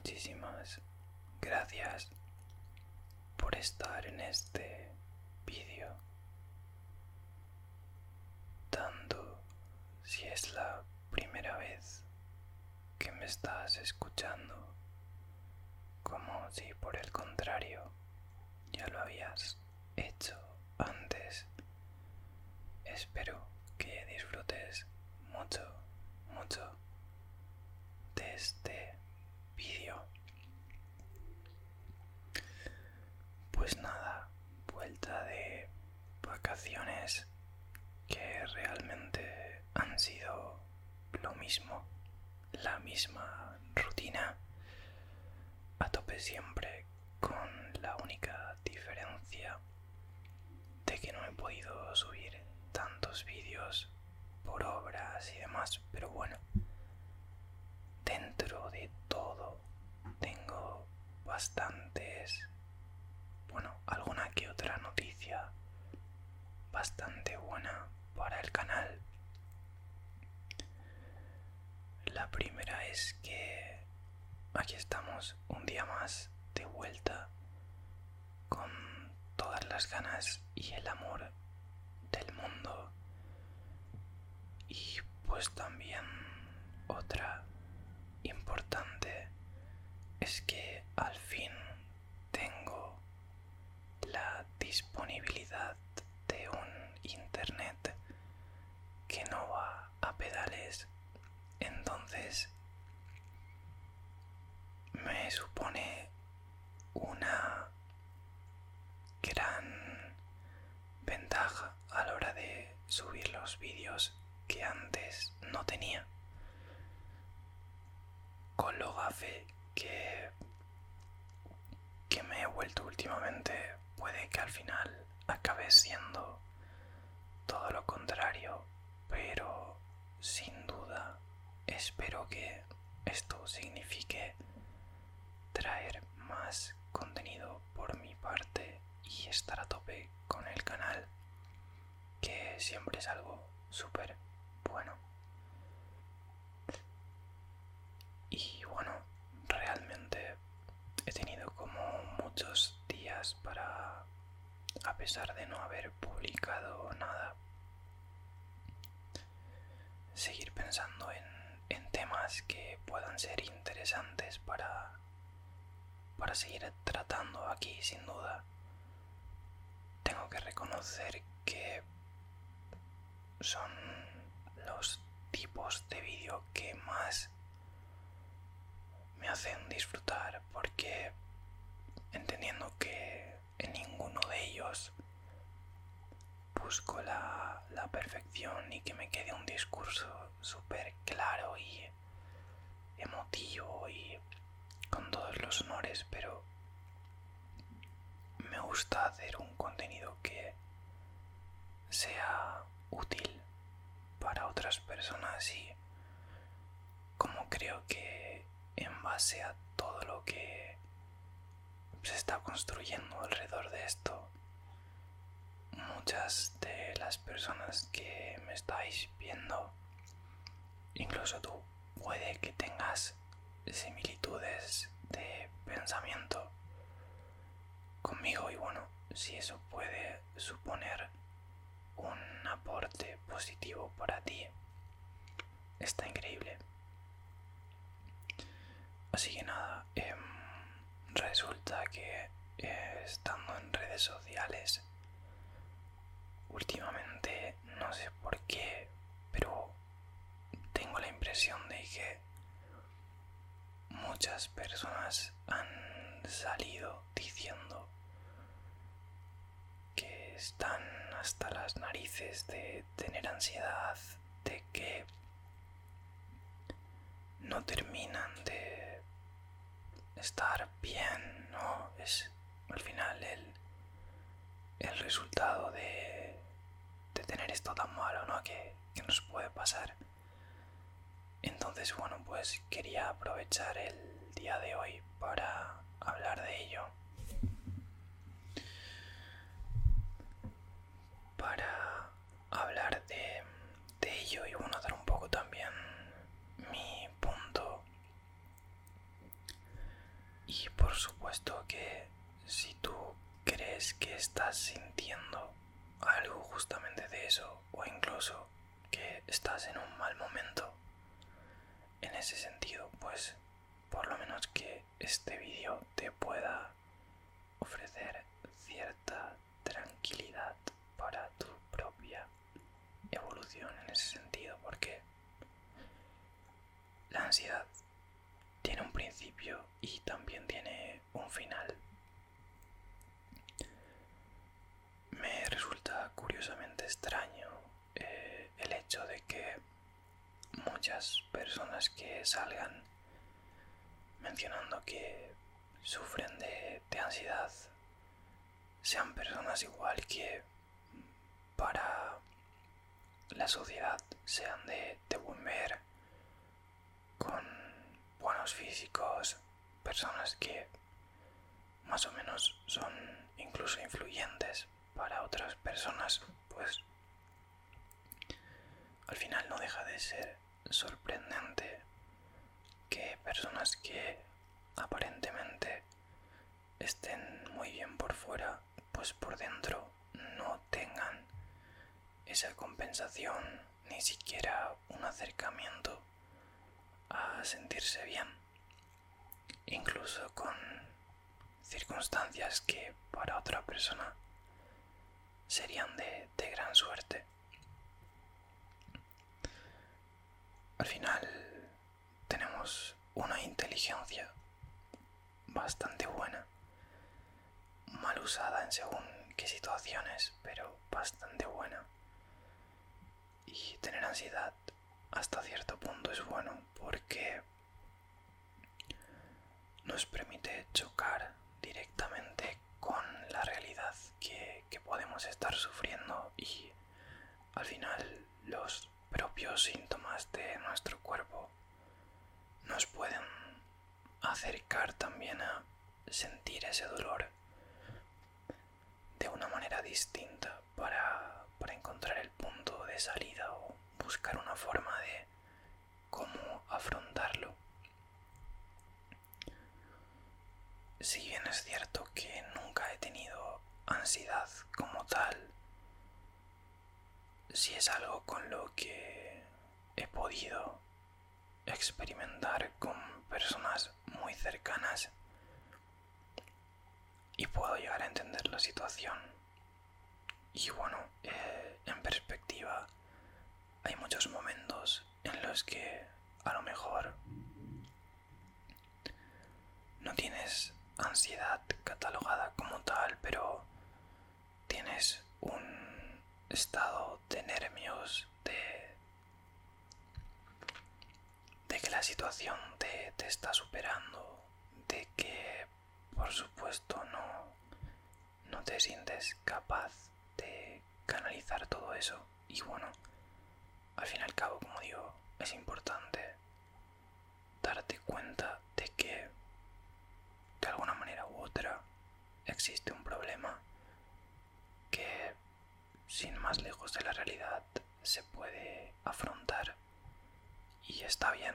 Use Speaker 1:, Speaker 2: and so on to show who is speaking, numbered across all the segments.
Speaker 1: muchísimas gracias por estar en este vídeo. Tanto si es la primera vez que me estás escuchando, como si por el contrario ya lo habías hecho antes. Espero que disfrutes mucho, mucho de este vídeo. Pues nada, vuelta de vacaciones que realmente han sido lo mismo, la misma rutina, a tope siempre con la única diferencia de que no he podido subir tantos vídeos por obras y demás, pero bueno, dentro de todo tengo bastantes, bueno, alguna que otra noticia bastante buena para el canal. La primera es que aquí estamos un día más de vuelta con todas las ganas y el amor del mundo. Y pues también otra importante es que al fin tengo la disponibilidad de un internet que no va a pedales entonces me supone una gran ventaja a la hora de subir los vídeos que antes no tenía con lo gafe que que me he vuelto últimamente puede que al final acabe siendo todo lo contrario pero sin duda espero que esto signifique traer más contenido por mi parte y estar a tope con el canal que siempre es algo súper bueno. Y bueno realmente he tenido como muchos días para a pesar de no haber publicado nada seguir pensando en, en temas que puedan ser interesantes para para seguir tratando aquí sin duda. Tengo que reconocer que son los tipos de vídeo que más me hacen disfrutar porque entendiendo que en ninguno de ellos busco la, la perfección y que me quede un discurso súper claro y emotivo y con todos los honores, pero me gusta hacer un contenido que sea otras personas y como creo que en base a todo lo que se está construyendo alrededor de esto muchas de las personas que me estáis viendo incluso tú puede que tengas similitudes de pensamiento conmigo. Y bueno si eso puede suponer un aporte positivo para ti está increíble. Así que nada em, resulta que eh, estando en redes sociales últimamente no sé por qué pero tengo la impresión de que muchas personas han salido diciendo que están hasta las narices de tener ansiedad, de que no terminan de estar bien, ¿no? Es al final el, el resultado de, de tener esto tan malo, ¿no? Que, que nos puede pasar. Entonces, bueno, pues quería aprovechar el día de hoy para hablar de ello. Para hablar de, de ello y bueno, dar un poco también mi punto estás sintiendo algo justamente de eso o incluso que estás en un mal momento en ese sentido pues por lo menos que este vídeo te pueda ofrecer cierta tranquilidad para tu propia en ese sentido porque la ansiedad tiene un principio y también tiene un final. Me resulta curiosamente extraño eh, el hecho de que muchas personas que salgan mencionando que sufren de, ansiedad sean personas igual que la sociedad sean de, de ver, con buenos físicos, personas que más o menos son incluso influyentes para otras personas, pues al final no deja de ser sorprendente que personas que aparentemente estén muy bien por fuera, pues por dentro compensación, ni siquiera un acercamiento a sentirse bien, incluso con circunstancias que para otra persona serían de, gran suerte. Al final tenemos una inteligencia bastante buena, mal usada en según qué situaciones, pero bastante buena. Y tener ansiedad hasta cierto punto es bueno porque nos permite chocar directamente con la realidad que, que podemos estar sufriendo y al final los propios síntomas de nuestro cuerpo nos pueden acercar también a sentir ese dolor de una manera distinta para, salida o buscar una forma de cómo afrontarlo. Si bien es cierto que nunca he tenido ansiedad como tal, si es algo con lo que he podido experimentar con personas muy cercanas y puedo llegar a entender la situación. Y eh, en perspectiva, hay muchos momentos en los que a lo mejor no tienes ansiedad catalogada como tal, pero tienes un estado de nervios, de, de que la situación te, te está superando, de que por supuesto no, no te sientes capaz de canalizar todo eso. Y bueno, al fin y al cabo, como digo, es importante darte cuenta de que de alguna manera u otra existe un problema que sin más lejos de la realidad se puede afrontar y está bien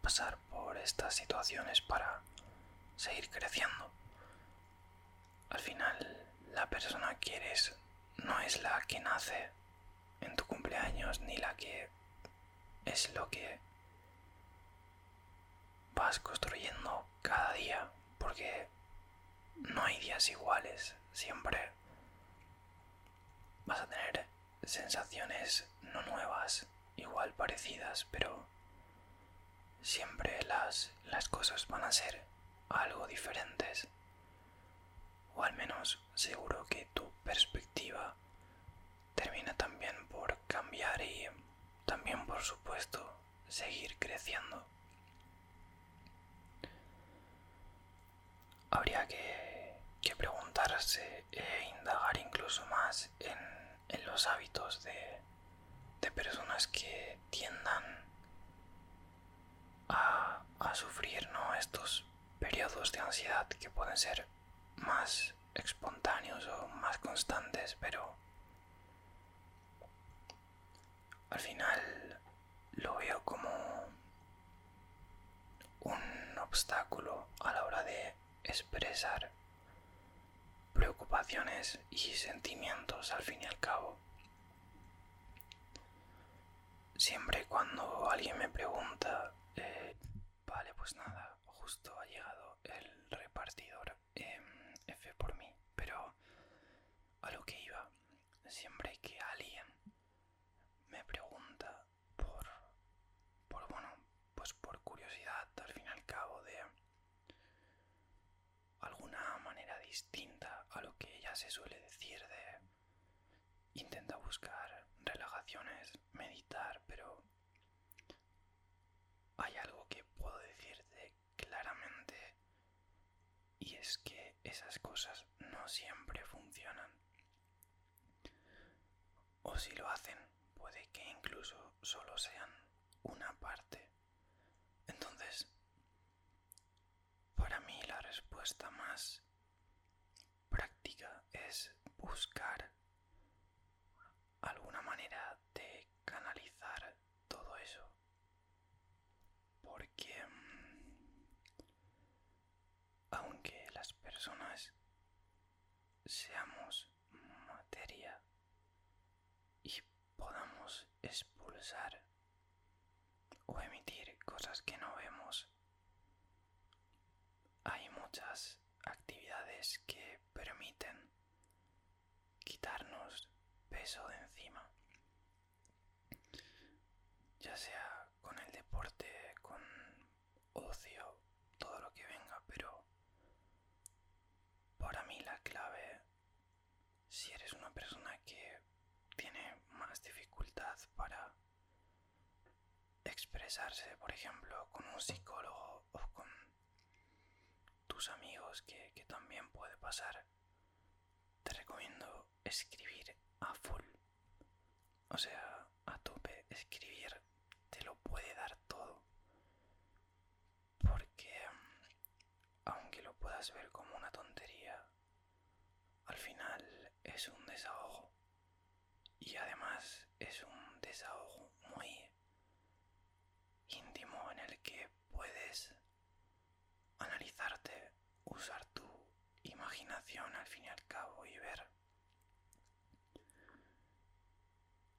Speaker 1: pasar por estas situaciones para seguir creciendo. Al final, la persona que eres no es la que nace ni la que es lo que vas construyendo cada día porque no hay días iguales. Siempre vas a tener sensaciones no nuevas igual parecidas pero siempre las, las cosas van a ser algo diferentes. O al menos seguro que tu perspectiva termina también por cambiar y también por supuesto seguir creciendo. Habría que, preguntarse e indagar incluso más en, los hábitos de, personas que tiendan a, a sufrir ¿no? estos periodos de ansiedad que pueden ser más espontáneos o más constantes, pero al final lo veo como un obstáculo a la hora de expresar sensaciones y sentimientos al fin y al cabo. Siempre cuando alguien me pregunta, eh, vale, pues nada, justo ha llegado el repartidor em, F por mí, pero a lo que iba, siempre que alguien me pregunta por, por bueno, pues por curiosidad al fin y al cabo de alguna manera distinta a lo que ella se suele decir de intenta buscar relajaciones, meditar, pero hay algo que puedo decirte claramente y es que esas cosas no siempre funcionan. O si lo hacen, puede que incluso solo sean una parte. Entonces, para mí la respuesta más práctica es buscar alguna manera de canalizar todo eso. Porque mm, aunque las personas seamos materia y podamos expulsar o emitir cosas que no vemos, hay muchas actividades que permiten quitarnos peso de encima, ya sea con el deporte, con ocio, todo lo que venga, pero para mí la clave, si eres una persona que tiene más dificultad para expresarse, por ejemplo, con un psicólogo o con tus amigos, que, también puede pasar, te recomiendo escribir a full. O sea, a tope, escribir te lo puede dar todo. Porque aunque lo puedas ver como una tontería, al final. Y además es un desahogo muy íntimo en el que puedes analizarte, usar tu imaginación al fin y al cabo y ver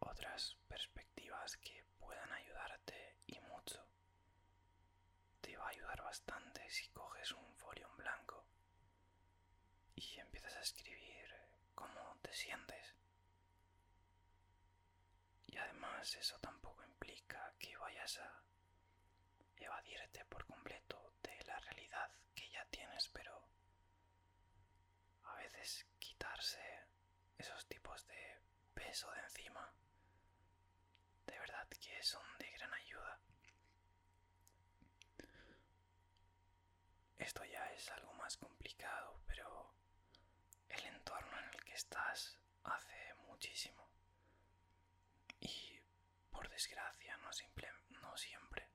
Speaker 1: otras perspectivas que puedan ayudarte y mucho. Te va a ayudar bastante si coges un folio en blanco y empiezas a escribir cómo te sientes. Eso tampoco implica que vayas a evadirte por completo de la realidad que ya tienes, pero a veces quitarse esos tipos de peso de encima de verdad que son de gran ayuda. Esto ya es algo más complicado, pero el entorno en el que estás hace muchísimo. Y por desgracia no, no siempre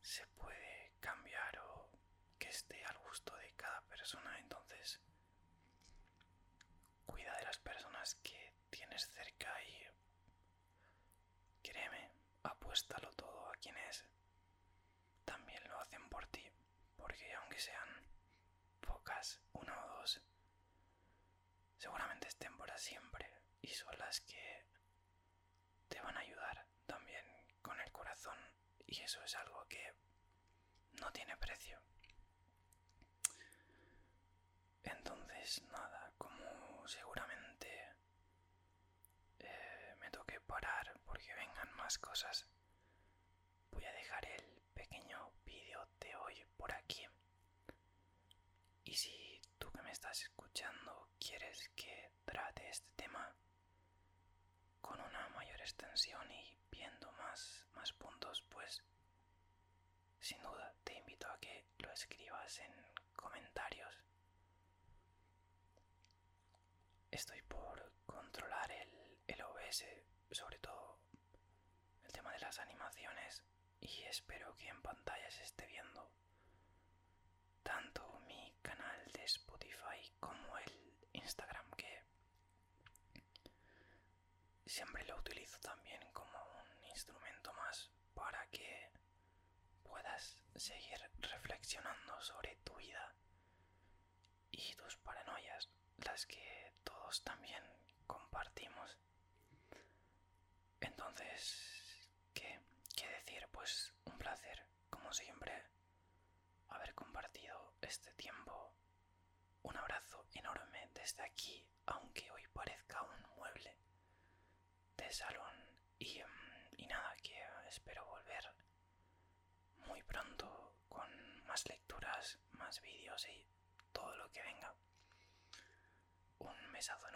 Speaker 1: se puede cambiar o que esté al gusto de cada persona. Entonces, cuida de las personas que tienes cerca y créeme, apuéstalo todo a quienes también lo hacen por ti. Porque aunque sean pocas, una o dos, seguramente estén para siempre y son las que te van a ayudar también con el corazón y eso es algo que no tiene precio. Entonces, nada, como seguramente eh, me toque parar porque vengan más cosas, voy a dejar el pequeño vídeo de hoy por aquí. Y si tú que me estás escuchando quieres que trate este tema con una mayor extensión y puntos, pues sin duda te invito a que lo escribas en comentarios. Estoy por controlar el, el OBS, sobre todo el tema de las animaciones, y espero que en pantalla se esté viendo tanto mi canal de Spotify como el Instagram que siempre lo utilizo también como un instrumento más para que puedas seguir reflexionando sobre tu vida y tus paranoias, las que todos también compartimos. Entonces, ¿qué? ¿Qué decir? Pues un placer, como siempre, haber compartido este tiempo. Un abrazo enorme desde aquí, aunque hoy parezca un mueble de salón myself an